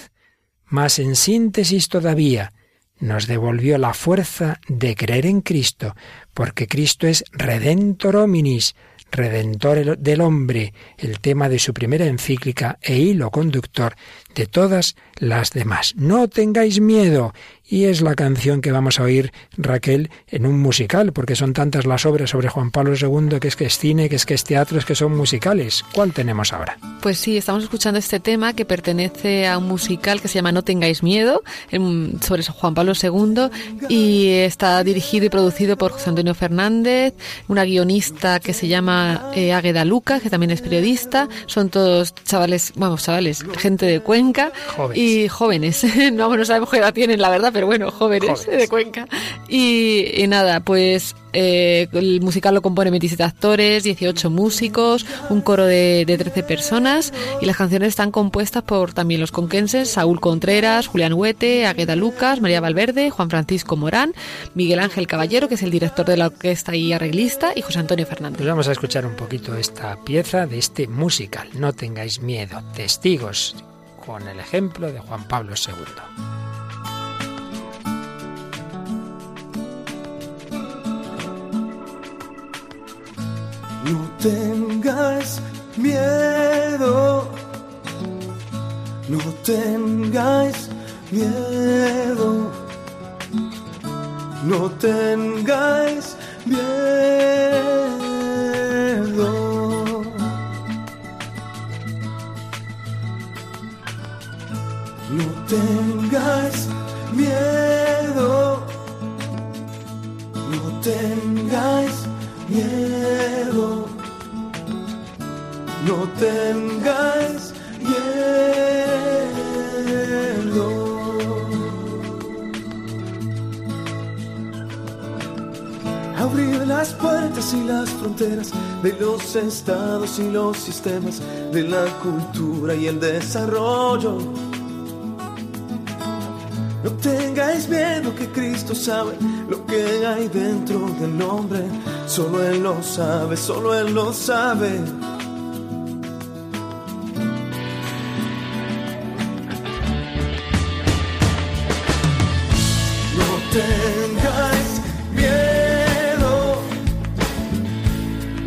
Mas en síntesis todavía, nos devolvió la fuerza de creer en Cristo, porque Cristo es Redentor hominis, Redentor del hombre, el tema de su primera encíclica e hilo conductor de todas las demás. No tengáis miedo, y es la canción que vamos a oír, Raquel, en un musical, porque son tantas las obras sobre Juan Pablo II, que es que es cine, que es que es teatro, es que son musicales. ¿Cuál tenemos ahora? Pues sí, estamos escuchando este tema que pertenece a un musical que se llama No tengáis miedo, sobre Juan Pablo II, y está dirigido y producido por José Antonio Fernández, una guionista que se llama eh, Águeda Luca, que también es periodista, son todos chavales, vamos, chavales, gente de Cuenca y jóvenes, *laughs* no, no sabemos qué edad tienen, la verdad, pero bueno, jóvenes, de Cuenca. Y, nada, pues eh, el musical lo compone 27 actores, 18 músicos, un coro de, de, 13 personas y las canciones están compuestas por también los conquenses Saúl Contreras, Julián Huete, Agueda Lucas, María Valverde, Juan Francisco Morán, Miguel Ángel Caballero, que es el director de la orquesta y arreglista, y José Antonio Fernández. Pues vamos a escuchar un poquito esta pieza de este musical. No tengáis miedo, testigos, con el ejemplo de Juan Pablo II. No tengas miedo, no tengáis miedo, no tengáis miedo, no tengáis miedo, no tengáis miedo, no tengáis miedo. Abrir las puertas y las fronteras de los estados y los sistemas de la cultura y el desarrollo no tengáis miedo que Cristo sabe lo que hay dentro del hombre. Solo Él lo sabe, solo Él lo sabe. No tengáis miedo.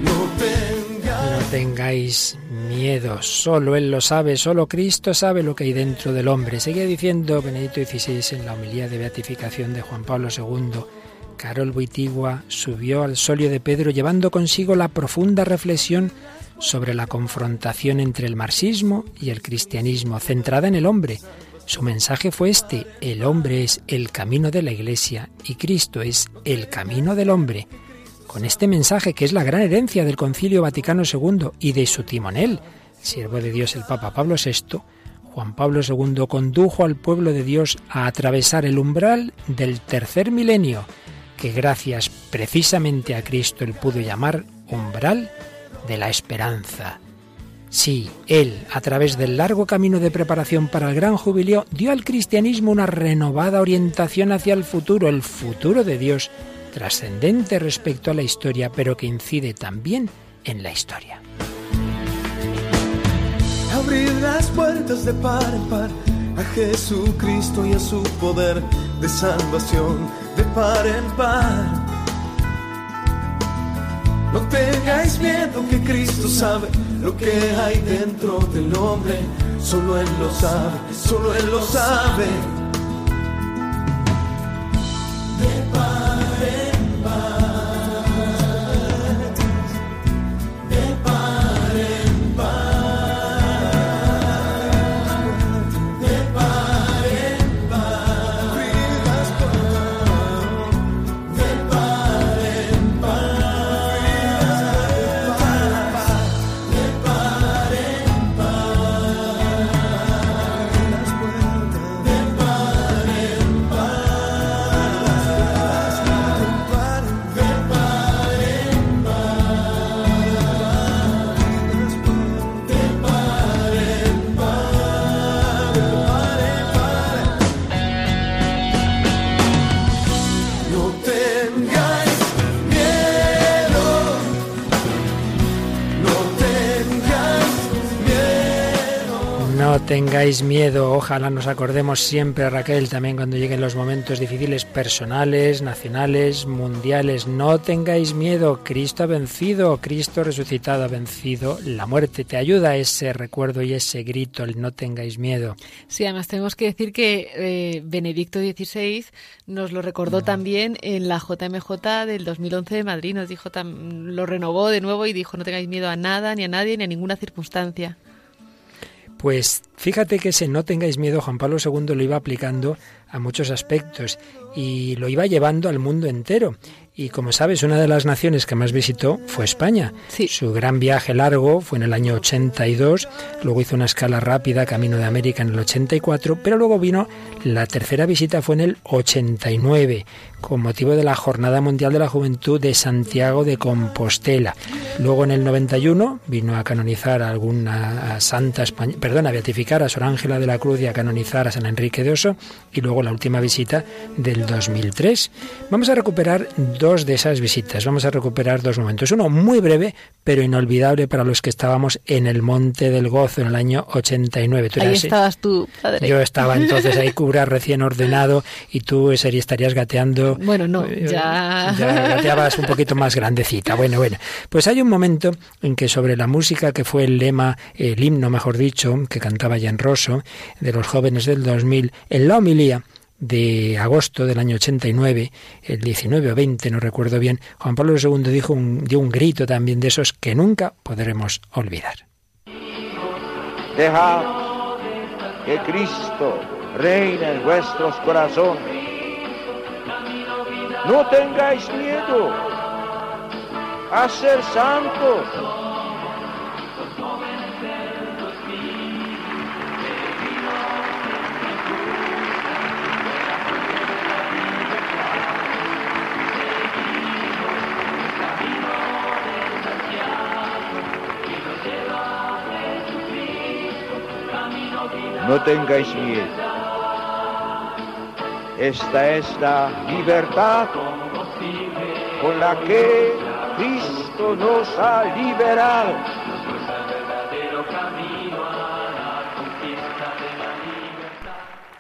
No tengáis... miedo. Solo Él lo sabe, solo Cristo sabe lo que hay dentro del hombre. Seguía diciendo Benedicto XVI en la homilía de beatificación de Juan Pablo II Carol Boitigua subió al solio de Pedro llevando consigo la profunda reflexión sobre la confrontación entre el marxismo y el cristianismo, centrada en el hombre. Su mensaje fue este, el hombre es el camino de la Iglesia y Cristo es el camino del hombre. Con este mensaje, que es la gran herencia del Concilio Vaticano II y de su timonel, siervo de Dios el Papa Pablo VI, Juan Pablo II condujo al pueblo de Dios a atravesar el umbral del tercer milenio, que gracias precisamente a Cristo él pudo llamar umbral de la esperanza. Sí, Él, a través del largo camino de preparación para el gran jubileo, dio al cristianismo una renovada orientación hacia el futuro, el futuro de Dios, trascendente respecto a la historia, pero que incide también en la historia. Abrir las puertas de par en par a Jesucristo y a su poder de salvación en par no tengáis miedo que Cristo sabe lo que hay dentro del hombre. Solo Él lo sabe, solo Él lo sabe. Tengáis miedo, ojalá nos acordemos siempre, Raquel, también cuando lleguen los momentos difíciles personales, nacionales, mundiales. No tengáis miedo, Cristo ha vencido, Cristo resucitado ha vencido la muerte. Te ayuda ese recuerdo y ese grito, el no tengáis miedo. Sí, además tenemos que decir que eh, Benedicto XVI nos lo recordó también en la JMJ del 2011 de Madrid, nos dijo, lo renovó de nuevo y dijo, no tengáis miedo a nada, ni a nadie, ni a ninguna circunstancia. Pues fíjate que ese no tengáis miedo, Juan Pablo II lo iba aplicando a muchos aspectos y lo iba llevando al mundo entero. Y como sabes, una de las naciones que más visitó fue España. Su gran viaje largo fue en el año 82, luego hizo una escala rápida camino de América en el 84, pero luego vino la tercera visita fue en el 89, con motivo de la Jornada Mundial de la Juventud de Santiago de Compostela. Luego en el 91 vino a canonizar a alguna santa española, perdón, a beatificar a Sor Ángela de la Cruz y a canonizar a San Enrique de Oso, y luego la última visita del 2003. Vamos a recuperar dos de esas visitas, vamos a recuperar dos momentos. Uno muy breve, pero inolvidable para los que estábamos en el Monte del Gozo en el año 89. ahí estabas tú, padre. Yo estaba entonces ahí, cubra recién ordenado, y tú estarías gateando. Bueno, no, eh, ya... ya gateabas un poquito más grandecita. Bueno, bueno. Pues hay un momento en que sobre la música, que fue el lema, el himno, mejor dicho, que cantaba Jan Rosso, de los jóvenes del 2000, en la homilía, de agosto del año 89, el 19 o 20, no recuerdo bien, Juan Pablo II dijo un, dio un grito también de esos que nunca podremos olvidar. Dejad que Cristo reine en vuestros corazones. No tengáis miedo a ser santos no tengáis miedo. Esta es la libertad con la que Cristo nos ha liberado.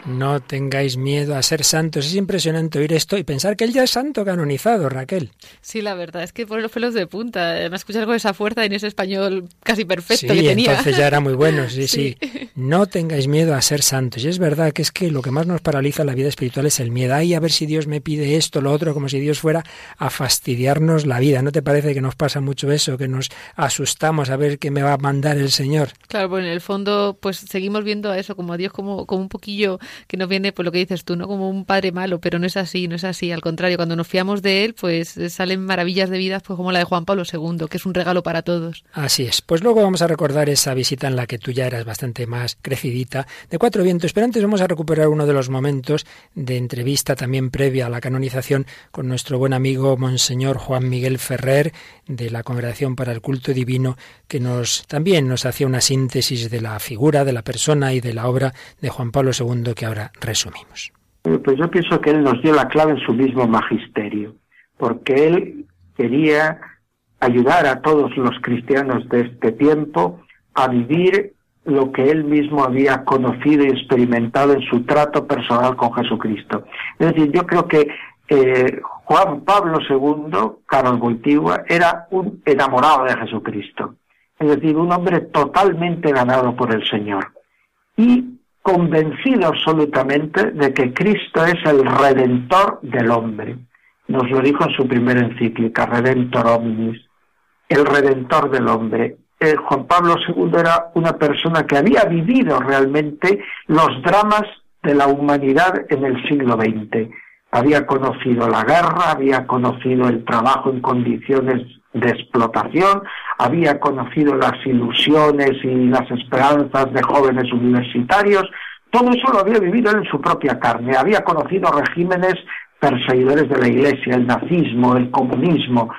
No tengáis miedo a ser santos. Es impresionante oír esto y pensar que él ya es santo canonizado, Raquel. Sí, la verdad es que pone los pelos de punta. Además, escuchar con esa fuerza en ese español casi perfecto que tenía. entonces ya era muy bueno, *laughs* sí, sí, No tengáis miedo a ser santos. Y es verdad que es que lo que más nos paraliza en la vida espiritual es el miedo. Ay, a ver si Dios me pide esto, lo otro, como si Dios fuera a fastidiarnos la vida. ¿No te parece que nos pasa mucho eso, que nos asustamos a ver qué me va a mandar el Señor? Claro, pues en el fondo, pues seguimos viendo a eso como a Dios como, como un poquillo que nos viene, por lo que dices tú, ¿no? Como un padre malo, pero no es así, no es así. Al contrario, cuando nos fiamos de él, pues salen maravillas de vida, pues como la de Juan Pablo II, que es un regalo para todos. Así es. Pues luego vamos a recordar esa visita en la que tú ya eras bastante más crecidita de Cuatro Vientos, pero antes vamos a recuperar uno de los momentos de entrevista también previa a la canonización con nuestro buen amigo Monseñor Juan Miguel Ferrer de la Congregación para el Culto Divino, que nos también nos hacía una síntesis de la figura, de la persona y de la obra de Juan Pablo II que ahora resumimos. Pues yo pienso que él nos dio la clave en su mismo magisterio, porque él quería ayudar a todos los cristianos de este tiempo a vivir lo que él mismo había conocido y experimentado en su trato personal con Jesucristo. Es decir, yo creo que eh, Juan Pablo II, Carlos Boitigua, era un enamorado de Jesucristo. Es decir, un hombre totalmente ganado por el Señor. Y convencido absolutamente de que Cristo es el redentor del hombre. Nos lo dijo en su primera encíclica, Redentor Omnis, el redentor del hombre. Eh, Juan Pablo II era una persona que había vivido realmente los dramas de la humanidad en el siglo XX. Había conocido la guerra, había conocido el trabajo en condiciones de explotación, había conocido las ilusiones y las esperanzas de jóvenes universitarios, todo eso lo había vivido en su propia carne, había conocido regímenes perseguidores de la Iglesia, el nazismo, el comunismo,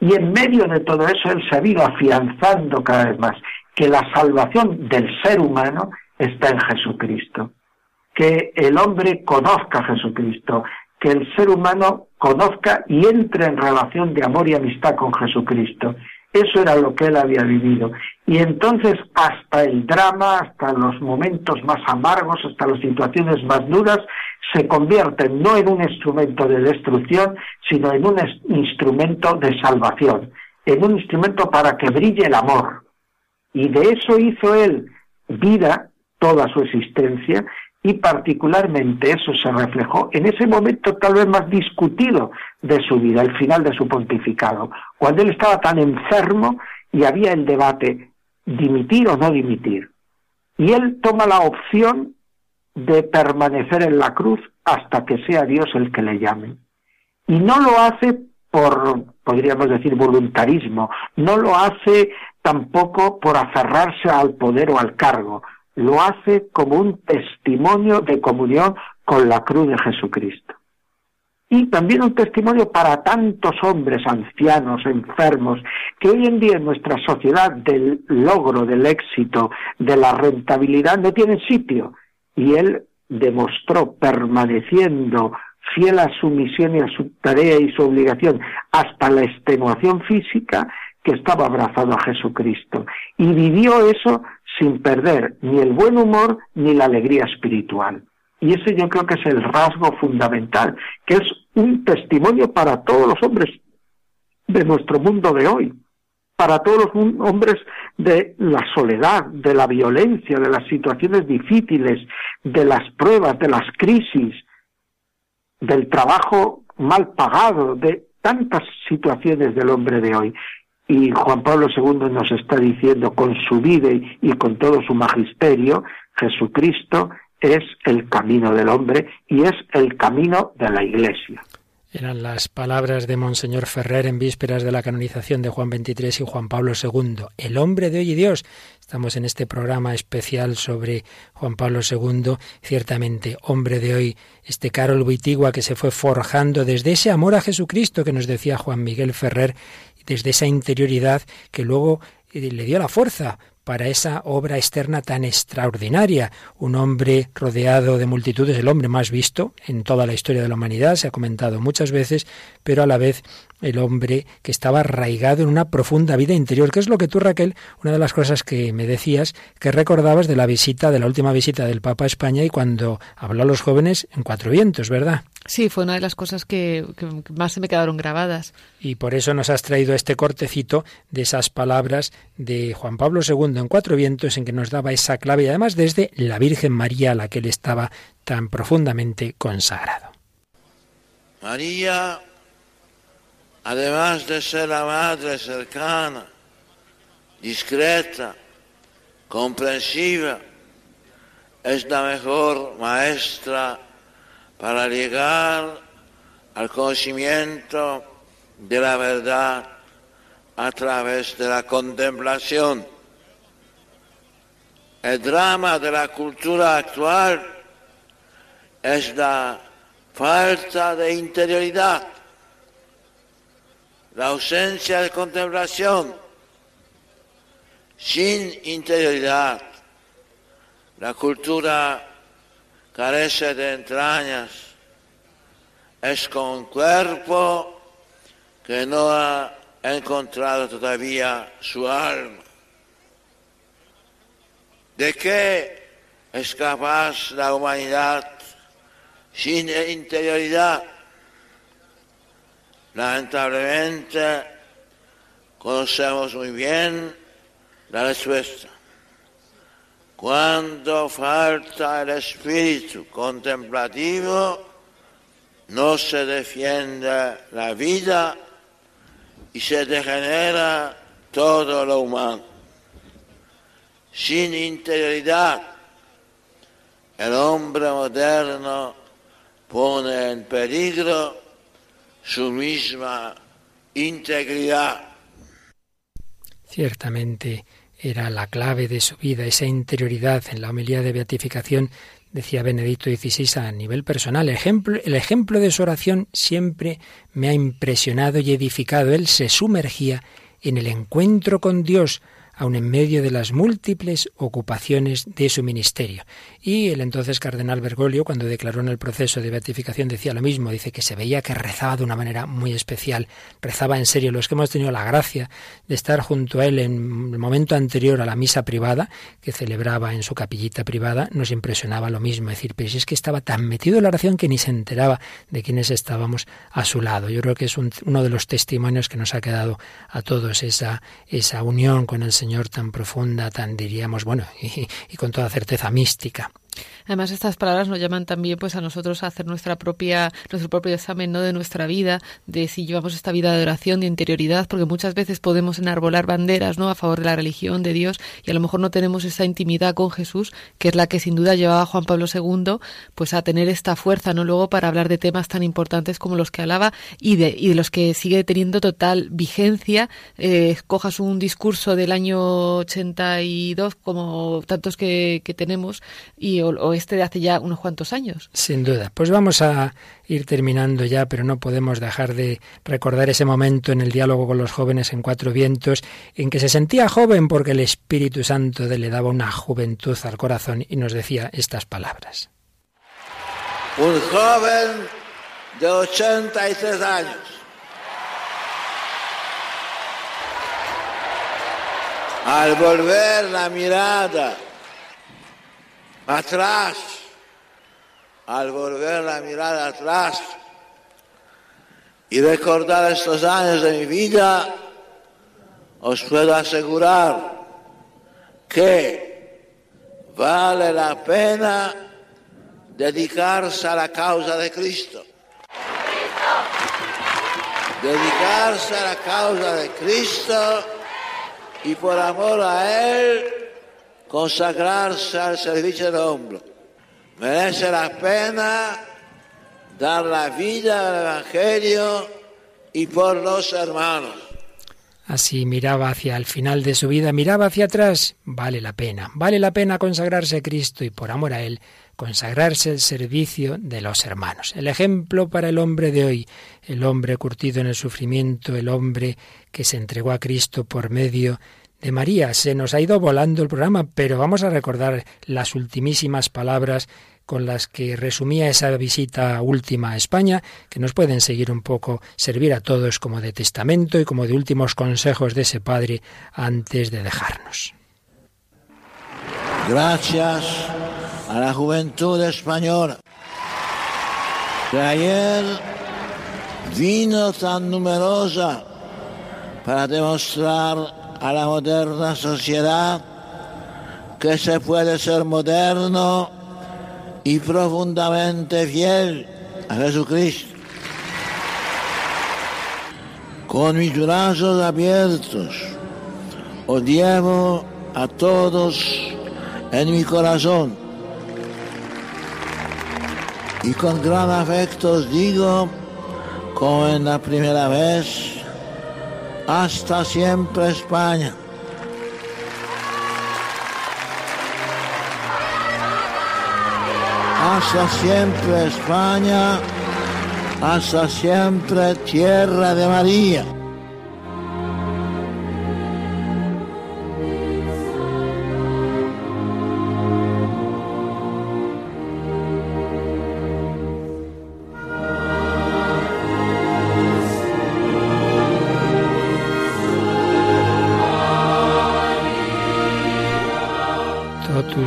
y en medio de todo eso él se ido afianzando cada vez más que la salvación del ser humano está en Jesucristo, que el hombre conozca a Jesucristo, que el ser humano conozca y entre en relación de amor y amistad con Jesucristo. Eso era lo que él había vivido. Y entonces hasta el drama, hasta los momentos más amargos, hasta las situaciones más duras, se convierten no en un instrumento de destrucción, sino en un instrumento de salvación, en un instrumento para que brille el amor. Y de eso hizo él vida, toda su existencia, y particularmente eso se reflejó en ese momento tal vez más discutido de su vida, el final de su pontificado, cuando él estaba tan enfermo y había el debate dimitir o no dimitir. Y él toma la opción de permanecer en la cruz hasta que sea Dios el que le llame. Y no lo hace por, podríamos decir, voluntarismo, no lo hace tampoco por aferrarse al poder o al cargo, lo hace como un testimonio de comunión con la cruz de Jesucristo. Y también un testimonio para tantos hombres ancianos, enfermos, que hoy en día en nuestra sociedad del logro, del éxito, de la rentabilidad no tienen sitio. Y él demostró, permaneciendo fiel a su misión y a su tarea y su obligación hasta la extenuación física, que estaba abrazado a Jesucristo. Y vivió eso sin perder ni el buen humor ni la alegría espiritual. Y ese yo creo que es el rasgo fundamental, que es un testimonio para todos los hombres de nuestro mundo de hoy, para todos los hombres de la soledad, de la violencia, de las situaciones difíciles, de las pruebas, de las crisis, del trabajo mal pagado, de tantas situaciones del hombre de hoy. Y Juan Pablo II nos está diciendo con su vida y con todo su magisterio, Jesucristo es el camino del hombre y es el camino de la Iglesia. Eran las palabras de Monseñor Ferrer en vísperas de la canonización de Juan XXIII y Juan Pablo II. El hombre de hoy y Dios. Estamos en este programa especial sobre Juan Pablo II. Ciertamente, hombre de hoy, este Carol Buitigua que se fue forjando desde ese amor a Jesucristo que nos decía Juan Miguel Ferrer desde esa interioridad que luego eh, le dio la fuerza para esa obra externa tan extraordinaria. Un hombre rodeado de multitudes, el hombre más visto en toda la historia de la humanidad, se ha comentado muchas veces, pero a la vez el hombre que estaba arraigado en una profunda vida interior, que es lo que tú, Raquel, una de las cosas que me decías, que recordabas de la visita, de la última visita del Papa a España y cuando habló a los jóvenes en Cuatro Vientos, ¿verdad? Sí, fue una de las cosas que, más se me quedaron grabadas. Y por eso nos has traído este cortecito de esas palabras de Juan Pablo II en Cuatro Vientos, en que nos daba esa clave, y además desde la Virgen María a la que él estaba tan profundamente consagrado. María, además de ser la madre cercana, discreta, comprensiva, es la mejor maestra para llegar al conocimiento de la verdad a través de la contemplación. El drama de la cultura actual es la falta de interioridad, la ausencia de contemplación. Sin interioridad, la cultura carece de entrañas, es como un cuerpo que no ha encontrado todavía su alma. ¿De qué es capaz la humanidad sin interioridad? Lamentablemente conocemos muy bien la respuesta. Cuando falta el espíritu contemplativo, no se defiende la vida y se degenera todo lo humano. Sin interioridad, el hombre moderno pone en peligro su misma integridad. Ciertamente, era la clave de su vida, esa interioridad. En la homilía de beatificación decía Benedicto XVI a nivel personal, el ejemplo, el ejemplo de su oración siempre me ha impresionado y edificado. Él se sumergía en el encuentro con Dios, aun en medio de las múltiples ocupaciones de su ministerio. Y el entonces cardenal Bergoglio, cuando declaró en el proceso de beatificación, decía lo mismo, dice que se veía que rezaba de una manera muy especial, rezaba en serio. Los que hemos tenido la gracia de estar junto a él en el momento anterior a la misa privada, que celebraba en su capillita privada, nos impresionaba lo mismo, decir, pero si es que estaba tan metido en la oración que ni se enteraba de quienes estábamos a su lado. Yo creo que es uno de los testimonios que nos ha quedado a todos, esa, esa unión con el Señor Señor tan profunda, tan diríamos, bueno, y, con toda certeza mística. Además, estas palabras nos llaman también pues a nosotros a hacer nuestra propia, nuestro propio examen ¿no? de nuestra vida, de si llevamos esta vida de oración, de interioridad, porque muchas veces podemos enarbolar banderas ¿no? a favor de la religión, de Dios, y a lo mejor no tenemos esa intimidad con Jesús, que es la que sin duda llevaba Juan Pablo II pues a tener esta fuerza, ¿no? Luego para hablar de temas tan importantes como los que hablaba y de, y de los que sigue teniendo total vigencia. Eh, cojas un discurso del año 82, como tantos que, que tenemos, y o, este de hace ya unos cuantos años. Sin duda. Pues vamos a ir terminando ya, pero no podemos dejar de recordar ese momento en el diálogo con los jóvenes en Cuatro Vientos, en que se sentía joven porque el Espíritu Santo le daba una juventud al corazón y nos decía estas palabras. Un joven de 83 años. Al volver la mirada atrás, al volver la mirada atrás y recordar estos años de mi vida, os puedo asegurar que vale la pena dedicarse a la causa de Cristo. Dedicarse a la causa de Cristo y por amor a Él consagrarse al servicio del hombre. Merece la pena dar la vida al Evangelio y por los hermanos. Así miraba hacia el final de su vida, miraba hacia atrás, vale la pena, vale la pena consagrarse a Cristo y por amor a Él, consagrarse al servicio de los hermanos. El ejemplo para el hombre de hoy, el hombre curtido en el sufrimiento, el hombre que se entregó a Cristo por medio de María. Se nos ha ido volando el programa, pero vamos a recordar las ultimísimas palabras con las que resumía esa visita última a España, que nos pueden seguir un poco, servir a todos como de testamento y como de últimos consejos de ese padre antes de dejarnos. Gracias a la juventud española que ayer vino tan numerosa para demostrar a la moderna sociedad que se puede ser moderno y profundamente fiel a Jesucristo. Con mis brazos abiertos os a todos en mi corazón y con gran afecto os digo, como en la primera vez, hasta siempre España. Hasta siempre España, hasta siempre tierra de María.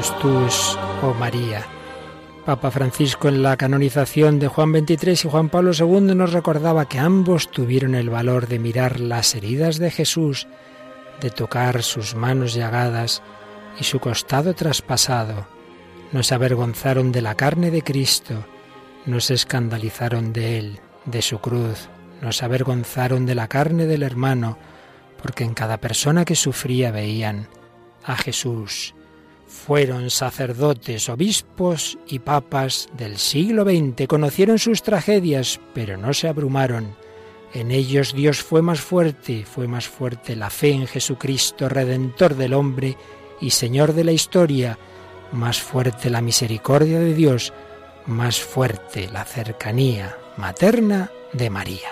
Oh María. Papa Francisco en la canonización de Juan XXIII y Juan Pablo II nos recordaba que ambos tuvieron el valor de mirar las heridas de Jesús, de tocar sus manos llagadas y su costado traspasado. No se avergonzaron de la carne de Cristo, no se escandalizaron de él, de su cruz, no se avergonzaron de la carne del hermano, porque en cada persona que sufría veían a Jesús fueron sacerdotes, obispos y papas del siglo XX, conocieron sus tragedias, pero no se abrumaron. En ellos Dios fue más fuerte, fue más fuerte la fe en Jesucristo, Redentor del hombre y Señor de la historia, más fuerte la misericordia de Dios, más fuerte la cercanía materna de María.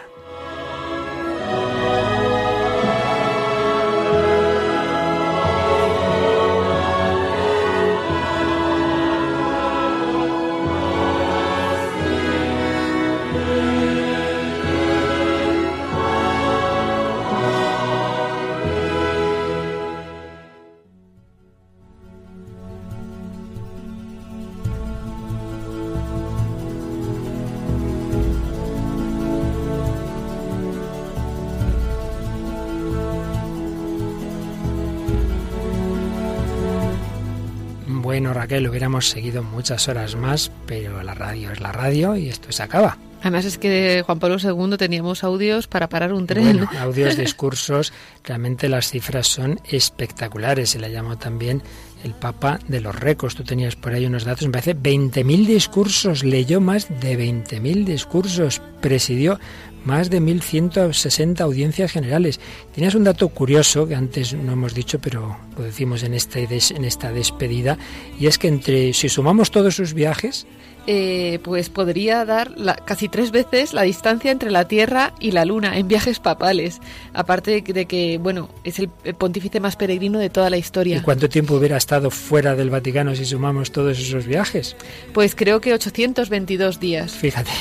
Raquel, hubiéramos seguido muchas horas más, pero la radio es la radio y esto se acaba. Además es que Juan Pablo II teníamos audios para parar un tren. *laughs* audios, discursos, realmente las cifras son espectaculares. Se le llamó también el Papa de los récords. Tú tenías por ahí unos datos, me parece 20.000 discursos, leyó más de 20.000 discursos, presidió más de 1.160 audiencias generales. Tenías un dato curioso que antes no hemos dicho, pero lo decimos en, este en esta despedida, y es que entre si sumamos todos sus viajes, eh, pues podría dar casi tres veces la distancia entre la Tierra y la Luna en viajes papales. Aparte de que, bueno, es el pontífice más peregrino de toda la historia. ¿Y cuánto tiempo hubiera estado fuera del Vaticano si sumamos todos esos viajes? Pues creo que 822 días. Fíjate.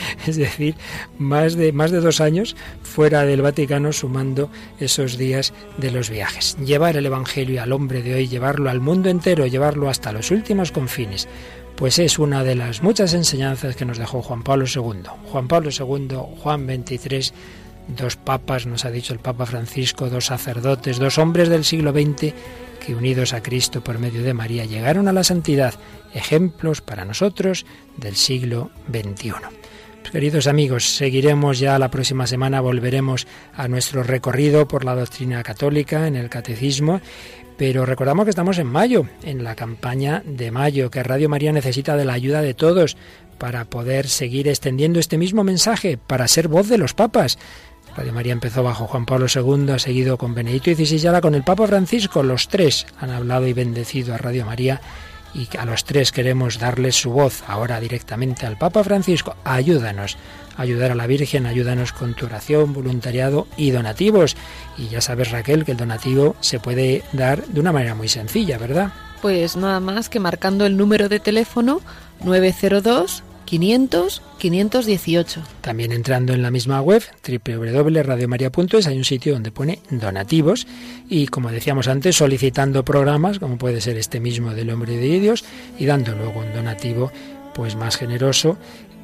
*laughs* es decir, más de, más de dos años fuera del Vaticano sumando esos días de los viajes. Llevar el Evangelio al hombre de hoy, llevarlo al mundo entero, llevarlo hasta los últimos confines, pues es una de las muchas enseñanzas que nos dejó Juan Pablo II. Juan Pablo II, Juan XXIII, dos papas, nos ha dicho el Papa Francisco, dos sacerdotes, dos hombres del siglo XX que unidos a Cristo por medio de María llegaron a la santidad, ejemplos para nosotros del siglo XXI. Queridos amigos, seguiremos ya la próxima semana, volveremos a nuestro recorrido por la doctrina católica en el catecismo, pero recordamos que estamos en mayo, en la campaña de mayo, que Radio María necesita de la ayuda de todos para poder seguir extendiendo este mismo mensaje, para ser voz de los papas. Radio María empezó bajo Juan Pablo II, ha seguido con Benedicto XVI y ahora con el Papa Francisco. Los tres han hablado y bendecido a Radio María y a los tres queremos darles su voz ahora directamente al Papa Francisco. Ayúdanos ayudar a la Virgen, ayúdanos con tu oración, voluntariado y donativos. Y ya sabes Raquel que el donativo se puede dar de una manera muy sencilla, ¿verdad? Pues nada más que marcando el número de teléfono 902 500 518. También entrando en la misma web www.radiomaria.es hay un sitio donde pone donativos y como decíamos antes solicitando programas como puede ser este mismo del hombre de Dios y dando luego un donativo pues más generoso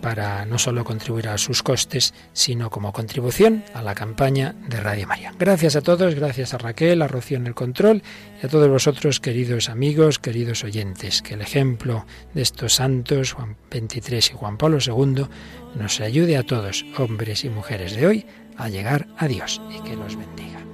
para no solo contribuir a sus costes, sino como contribución a la campaña de Radio María. Gracias a todos, gracias a Raquel, a Rocío en el control y a todos vosotros, queridos amigos, queridos oyentes, que el ejemplo de estos santos, Juan XXIII y Juan Pablo II, nos ayude a todos, hombres y mujeres de hoy, a llegar a Dios y que los bendiga.